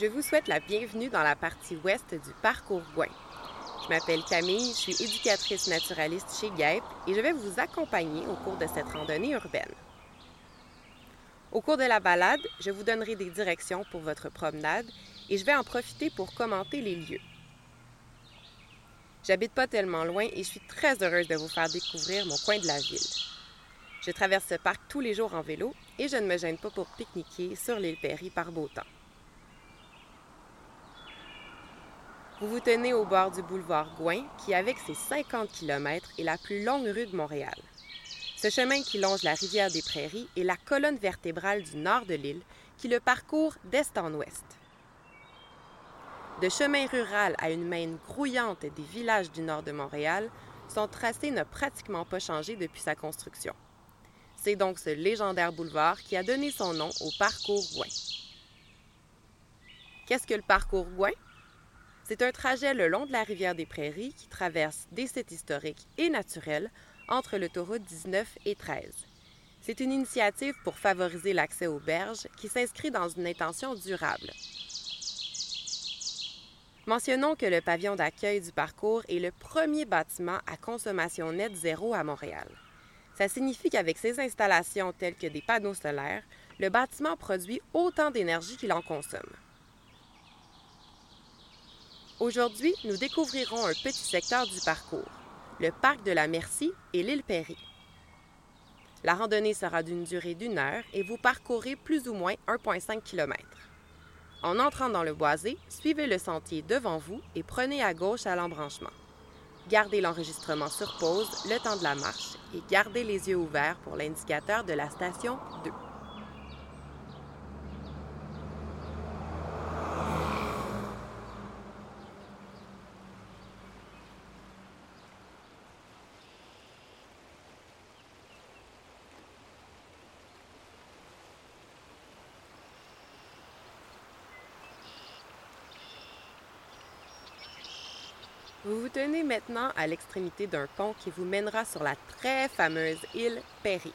Je vous souhaite la bienvenue dans la partie ouest du parcours Gouin. Je m'appelle Camille, je suis éducatrice naturaliste chez GAEP et je vais vous accompagner au cours de cette randonnée urbaine. Au cours de la balade, je vous donnerai des directions pour votre promenade et je vais en profiter pour commenter les lieux. J'habite pas tellement loin et je suis très heureuse de vous faire découvrir mon coin de la ville. Je traverse ce parc tous les jours en vélo et je ne me gêne pas pour pique-niquer sur l'île Perry par beau temps. Vous vous tenez au bord du boulevard Gouin, qui, avec ses 50 km, est la plus longue rue de Montréal. Ce chemin qui longe la rivière des Prairies est la colonne vertébrale du nord de l'île, qui le parcourt d'est en ouest. De chemin rural à une main grouillante des villages du nord de Montréal, son tracé n'a pratiquement pas changé depuis sa construction. C'est donc ce légendaire boulevard qui a donné son nom au parcours Gouin. Qu'est-ce que le parcours Gouin? C'est un trajet le long de la rivière des Prairies qui traverse des sites historiques et naturels entre l'autoroute 19 et 13. C'est une initiative pour favoriser l'accès aux berges qui s'inscrit dans une intention durable. Mentionnons que le pavillon d'accueil du parcours est le premier bâtiment à consommation nette zéro à Montréal. Ça signifie qu'avec ses installations telles que des panneaux solaires, le bâtiment produit autant d'énergie qu'il en consomme. Aujourd'hui, nous découvrirons un petit secteur du parcours, le parc de la Merci et l'île Perry. La randonnée sera d'une durée d'une heure et vous parcourez plus ou moins 1,5 km. En entrant dans le boisé, suivez le sentier devant vous et prenez à gauche à l'embranchement. Gardez l'enregistrement sur pause le temps de la marche et gardez les yeux ouverts pour l'indicateur de la station 2. Vous vous tenez maintenant à l'extrémité d'un pont qui vous mènera sur la très fameuse île Perry.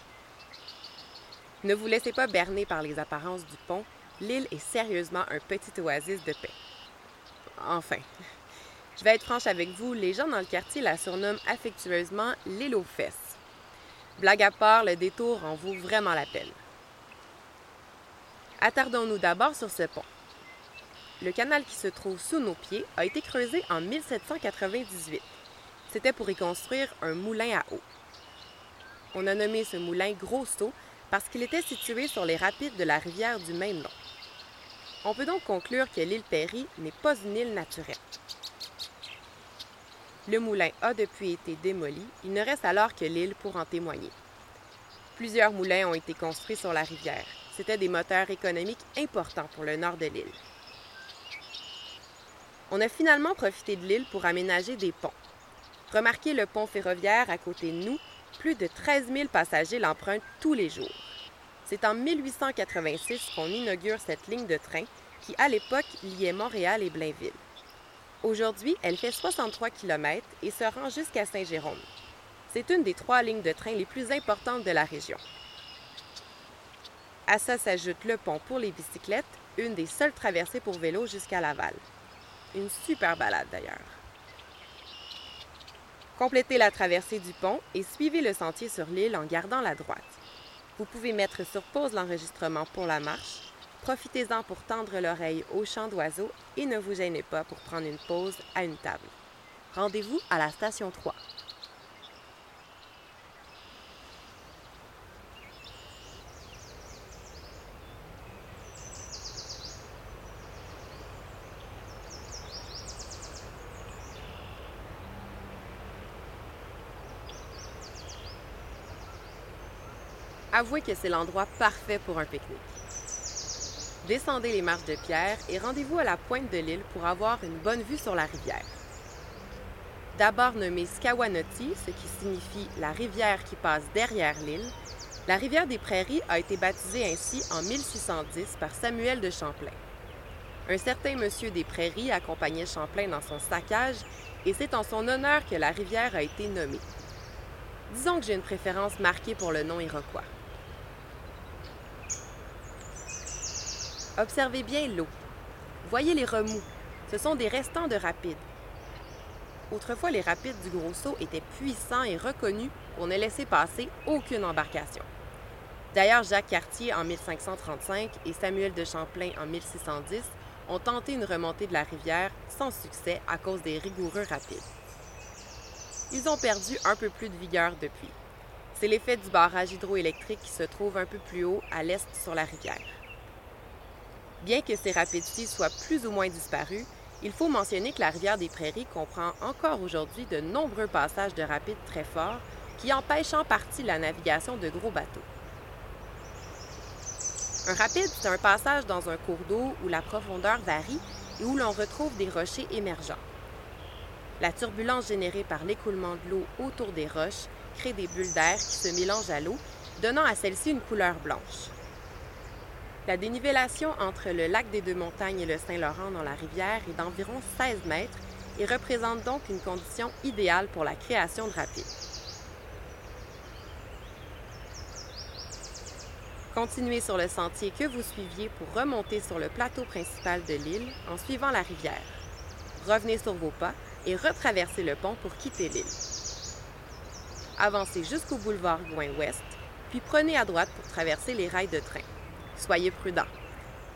Ne vous laissez pas berner par les apparences du pont, l'île est sérieusement un petit oasis de paix. Enfin, je vais être franche avec vous, les gens dans le quartier la surnomment affectueusement l'île aux fesses. Blague à part, le détour en vaut vraiment la peine. Attardons-nous d'abord sur ce pont. Le canal qui se trouve sous nos pieds a été creusé en 1798. C'était pour y construire un moulin à eau. On a nommé ce moulin Gros Saut parce qu'il était situé sur les rapides de la rivière du même nom. On peut donc conclure que l'île Perry n'est pas une île naturelle. Le moulin a depuis été démoli, il ne reste alors que l'île pour en témoigner. Plusieurs moulins ont été construits sur la rivière. C'étaient des moteurs économiques importants pour le nord de l'île. On a finalement profité de l'île pour aménager des ponts. Remarquez le pont ferroviaire à côté de nous, plus de 13 000 passagers l'empruntent tous les jours. C'est en 1886 qu'on inaugure cette ligne de train qui, à l'époque, liait Montréal et Blainville. Aujourd'hui, elle fait 63 km et se rend jusqu'à Saint-Jérôme. C'est une des trois lignes de train les plus importantes de la région. À ça s'ajoute le pont pour les bicyclettes, une des seules traversées pour vélo jusqu'à Laval. Une super balade d'ailleurs. Complétez la traversée du pont et suivez le sentier sur l'île en gardant la droite. Vous pouvez mettre sur pause l'enregistrement pour la marche. Profitez-en pour tendre l'oreille au chant d'oiseaux et ne vous gênez pas pour prendre une pause à une table. Rendez-vous à la station 3. Avouez que c'est l'endroit parfait pour un pique-nique. Descendez les marches de pierre et rendez-vous à la pointe de l'île pour avoir une bonne vue sur la rivière. D'abord nommée Skawanoti, ce qui signifie la rivière qui passe derrière l'île, la rivière des Prairies a été baptisée ainsi en 1610 par Samuel de Champlain. Un certain monsieur des Prairies accompagnait Champlain dans son saccage et c'est en son honneur que la rivière a été nommée. Disons que j'ai une préférence marquée pour le nom iroquois. Observez bien l'eau. Voyez les remous. Ce sont des restants de rapides. Autrefois, les rapides du Gros Saut étaient puissants et reconnus pour ne laisser passer aucune embarcation. D'ailleurs, Jacques Cartier en 1535 et Samuel de Champlain en 1610 ont tenté une remontée de la rivière sans succès à cause des rigoureux rapides. Ils ont perdu un peu plus de vigueur depuis. C'est l'effet du barrage hydroélectrique qui se trouve un peu plus haut à l'est sur la rivière. Bien que ces rapides-ci soient plus ou moins disparus, il faut mentionner que la rivière des Prairies comprend encore aujourd'hui de nombreux passages de rapides très forts qui empêchent en partie la navigation de gros bateaux. Un rapide, c'est un passage dans un cours d'eau où la profondeur varie et où l'on retrouve des rochers émergents. La turbulence générée par l'écoulement de l'eau autour des roches crée des bulles d'air qui se mélangent à l'eau, donnant à celle-ci une couleur blanche. La dénivellation entre le lac des Deux-Montagnes et le Saint-Laurent dans la rivière est d'environ 16 mètres et représente donc une condition idéale pour la création de rapides. Continuez sur le sentier que vous suiviez pour remonter sur le plateau principal de l'île en suivant la rivière. Revenez sur vos pas et retraversez le pont pour quitter l'île. Avancez jusqu'au boulevard Gouin-Ouest, puis prenez à droite pour traverser les rails de train. Soyez prudents.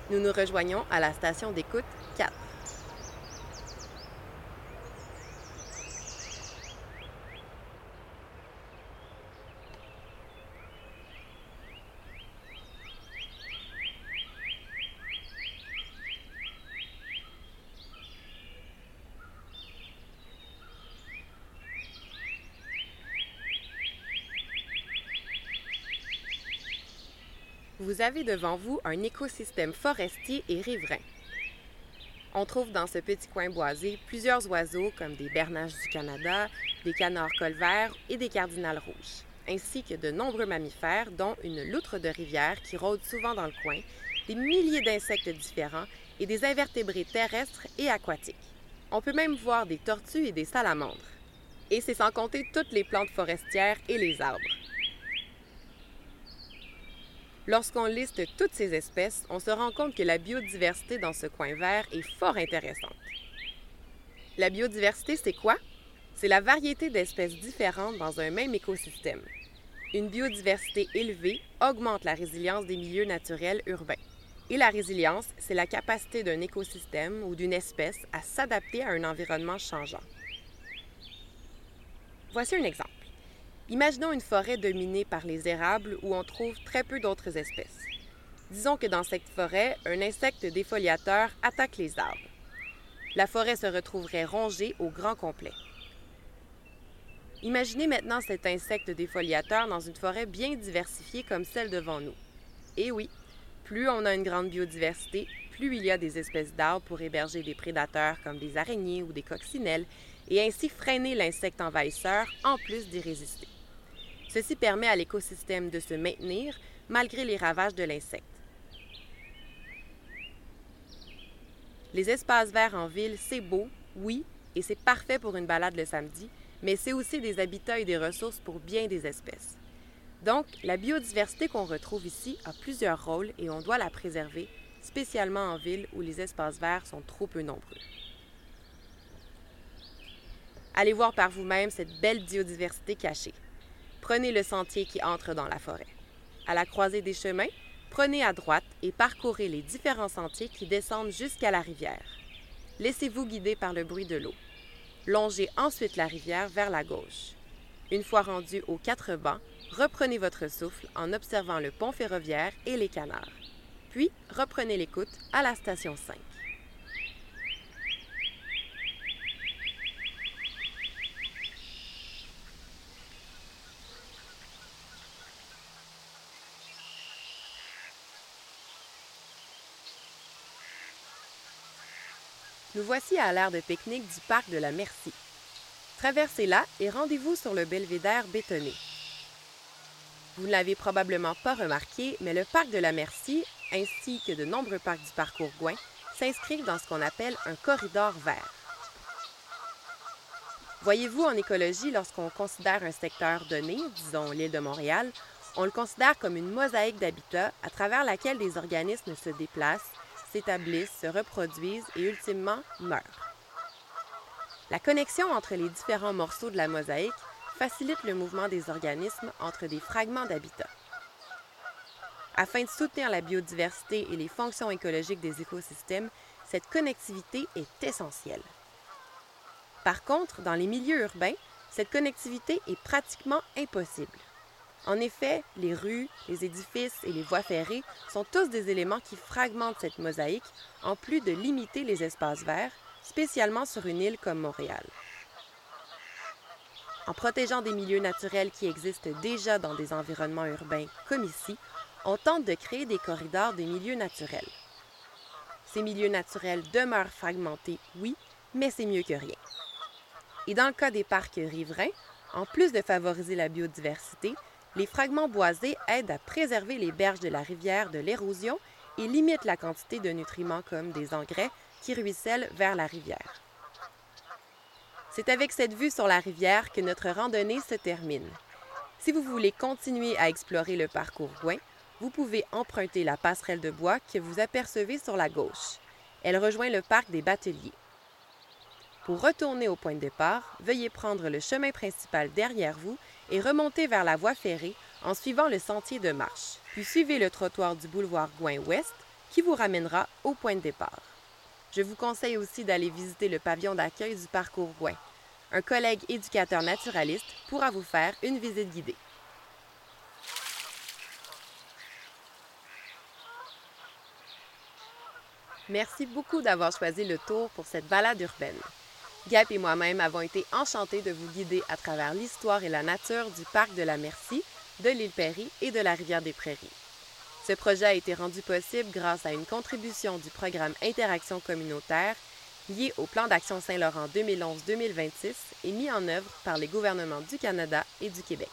Nous nous rejoignons à la station d'écoute 4. Vous avez devant vous un écosystème forestier et riverain. On trouve dans ce petit coin boisé plusieurs oiseaux comme des bernaches du Canada, des canards colverts et des cardinales rouges, ainsi que de nombreux mammifères, dont une loutre de rivière qui rôde souvent dans le coin, des milliers d'insectes différents et des invertébrés terrestres et aquatiques. On peut même voir des tortues et des salamandres. Et c'est sans compter toutes les plantes forestières et les arbres. Lorsqu'on liste toutes ces espèces, on se rend compte que la biodiversité dans ce coin vert est fort intéressante. La biodiversité, c'est quoi? C'est la variété d'espèces différentes dans un même écosystème. Une biodiversité élevée augmente la résilience des milieux naturels urbains. Et la résilience, c'est la capacité d'un écosystème ou d'une espèce à s'adapter à un environnement changeant. Voici un exemple. Imaginons une forêt dominée par les érables où on trouve très peu d'autres espèces. Disons que dans cette forêt, un insecte défoliateur attaque les arbres. La forêt se retrouverait rongée au grand complet. Imaginez maintenant cet insecte défoliateur dans une forêt bien diversifiée comme celle devant nous. Et oui, plus on a une grande biodiversité, plus il y a des espèces d'arbres pour héberger des prédateurs comme des araignées ou des coccinelles et ainsi freiner l'insecte envahisseur en plus d'y résister. Ceci permet à l'écosystème de se maintenir malgré les ravages de l'insecte. Les espaces verts en ville, c'est beau, oui, et c'est parfait pour une balade le samedi, mais c'est aussi des habitats et des ressources pour bien des espèces. Donc, la biodiversité qu'on retrouve ici a plusieurs rôles et on doit la préserver, spécialement en ville où les espaces verts sont trop peu nombreux. Allez voir par vous-même cette belle biodiversité cachée prenez le sentier qui entre dans la forêt. À la croisée des chemins, prenez à droite et parcourez les différents sentiers qui descendent jusqu'à la rivière. Laissez-vous guider par le bruit de l'eau. Longez ensuite la rivière vers la gauche. Une fois rendu aux quatre bancs, reprenez votre souffle en observant le pont ferroviaire et les canards. Puis, reprenez l'écoute à la station 5. Nous voici à l'aire de pique-nique du parc de la Merci. Traversez-la et rendez-vous sur le belvédère bétonné. Vous ne l'avez probablement pas remarqué, mais le parc de la Merci, ainsi que de nombreux parcs du parcours Gouin, s'inscrivent dans ce qu'on appelle un corridor vert. Voyez-vous, en écologie, lorsqu'on considère un secteur donné, disons l'île de Montréal, on le considère comme une mosaïque d'habitats à travers laquelle des organismes se déplacent, se reproduisent et ultimement meurent. La connexion entre les différents morceaux de la mosaïque facilite le mouvement des organismes entre des fragments d'habitat. Afin de soutenir la biodiversité et les fonctions écologiques des écosystèmes, cette connectivité est essentielle. Par contre, dans les milieux urbains, cette connectivité est pratiquement impossible. En effet, les rues, les édifices et les voies ferrées sont tous des éléments qui fragmentent cette mosaïque, en plus de limiter les espaces verts, spécialement sur une île comme Montréal. En protégeant des milieux naturels qui existent déjà dans des environnements urbains comme ici, on tente de créer des corridors des milieux naturels. Ces milieux naturels demeurent fragmentés, oui, mais c'est mieux que rien. Et dans le cas des parcs riverains, en plus de favoriser la biodiversité, les fragments boisés aident à préserver les berges de la rivière de l'érosion et limitent la quantité de nutriments comme des engrais qui ruissellent vers la rivière. C'est avec cette vue sur la rivière que notre randonnée se termine. Si vous voulez continuer à explorer le parcours Gouin, vous pouvez emprunter la passerelle de bois que vous apercevez sur la gauche. Elle rejoint le parc des Bateliers. Pour retourner au point de départ, veuillez prendre le chemin principal derrière vous et remonter vers la voie ferrée en suivant le sentier de marche, puis suivez le trottoir du boulevard Gouin-Ouest qui vous ramènera au point de départ. Je vous conseille aussi d'aller visiter le pavillon d'accueil du parcours Gouin. Un collègue éducateur naturaliste pourra vous faire une visite guidée. Merci beaucoup d'avoir choisi le tour pour cette balade urbaine. Gap et moi-même avons été enchantés de vous guider à travers l'histoire et la nature du parc de la Merci, de l'île Perry et de la rivière des Prairies. Ce projet a été rendu possible grâce à une contribution du programme Interaction communautaire lié au plan d'action Saint-Laurent 2011-2026 et mis en œuvre par les gouvernements du Canada et du Québec.